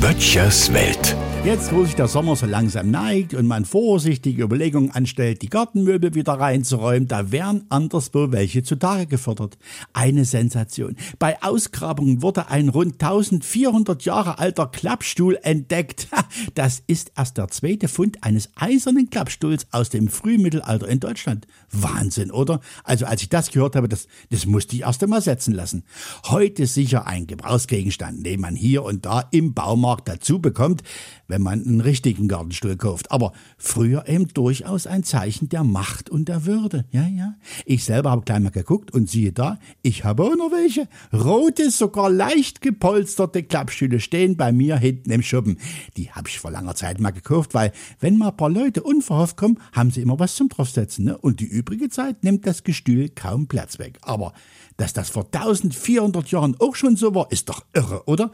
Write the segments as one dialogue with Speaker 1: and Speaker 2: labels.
Speaker 1: Böttchers Welt.
Speaker 2: Jetzt, wo sich der Sommer so langsam neigt und man vorsichtige Überlegungen anstellt, die Gartenmöbel wieder reinzuräumen, da werden anderswo welche zutage gefördert. Eine Sensation. Bei Ausgrabungen wurde ein rund 1400 Jahre alter Klappstuhl entdeckt. Das ist erst der zweite Fund eines eisernen Klappstuhls aus dem Frühmittelalter in Deutschland. Wahnsinn, oder? Also als ich das gehört habe, das, das musste ich erst einmal setzen lassen. Heute sicher ein Gebrauchsgegenstand, den man hier und da im Baumarkt dazu bekommt wenn man einen richtigen Gartenstuhl kauft. Aber früher eben durchaus ein Zeichen der Macht und der Würde. Ja, ja. Ich selber habe gleich mal geguckt und siehe da, ich habe auch noch welche. Rote, sogar leicht gepolsterte Klappstühle stehen bei mir hinten im Schuppen. Die habe ich vor langer Zeit mal gekauft, weil wenn mal ein paar Leute unverhofft kommen, haben sie immer was zum draufsetzen. Ne? Und die übrige Zeit nimmt das Gestühl kaum Platz weg. Aber dass das vor 1400 Jahren auch schon so war, ist doch irre, oder?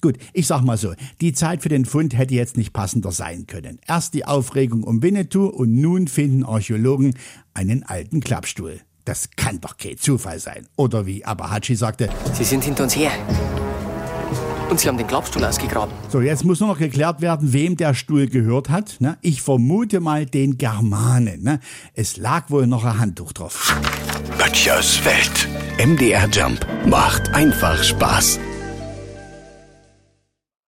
Speaker 2: Gut, ich sag mal so, die Zeit für den Fund hätte jetzt nicht passender sein können. Erst die Aufregung um Winnetou und nun finden Archäologen einen alten Klappstuhl. Das kann doch kein Zufall sein. Oder wie Abahachi sagte,
Speaker 3: Sie sind hinter uns her. Und Sie haben den Klappstuhl ausgegraben.
Speaker 2: So, jetzt muss nur noch geklärt werden, wem der Stuhl gehört hat. Ne? Ich vermute mal den Germanen. Ne? Es lag wohl noch ein Handtuch drauf.
Speaker 1: Böttchers Welt. MDR Jump macht einfach Spaß.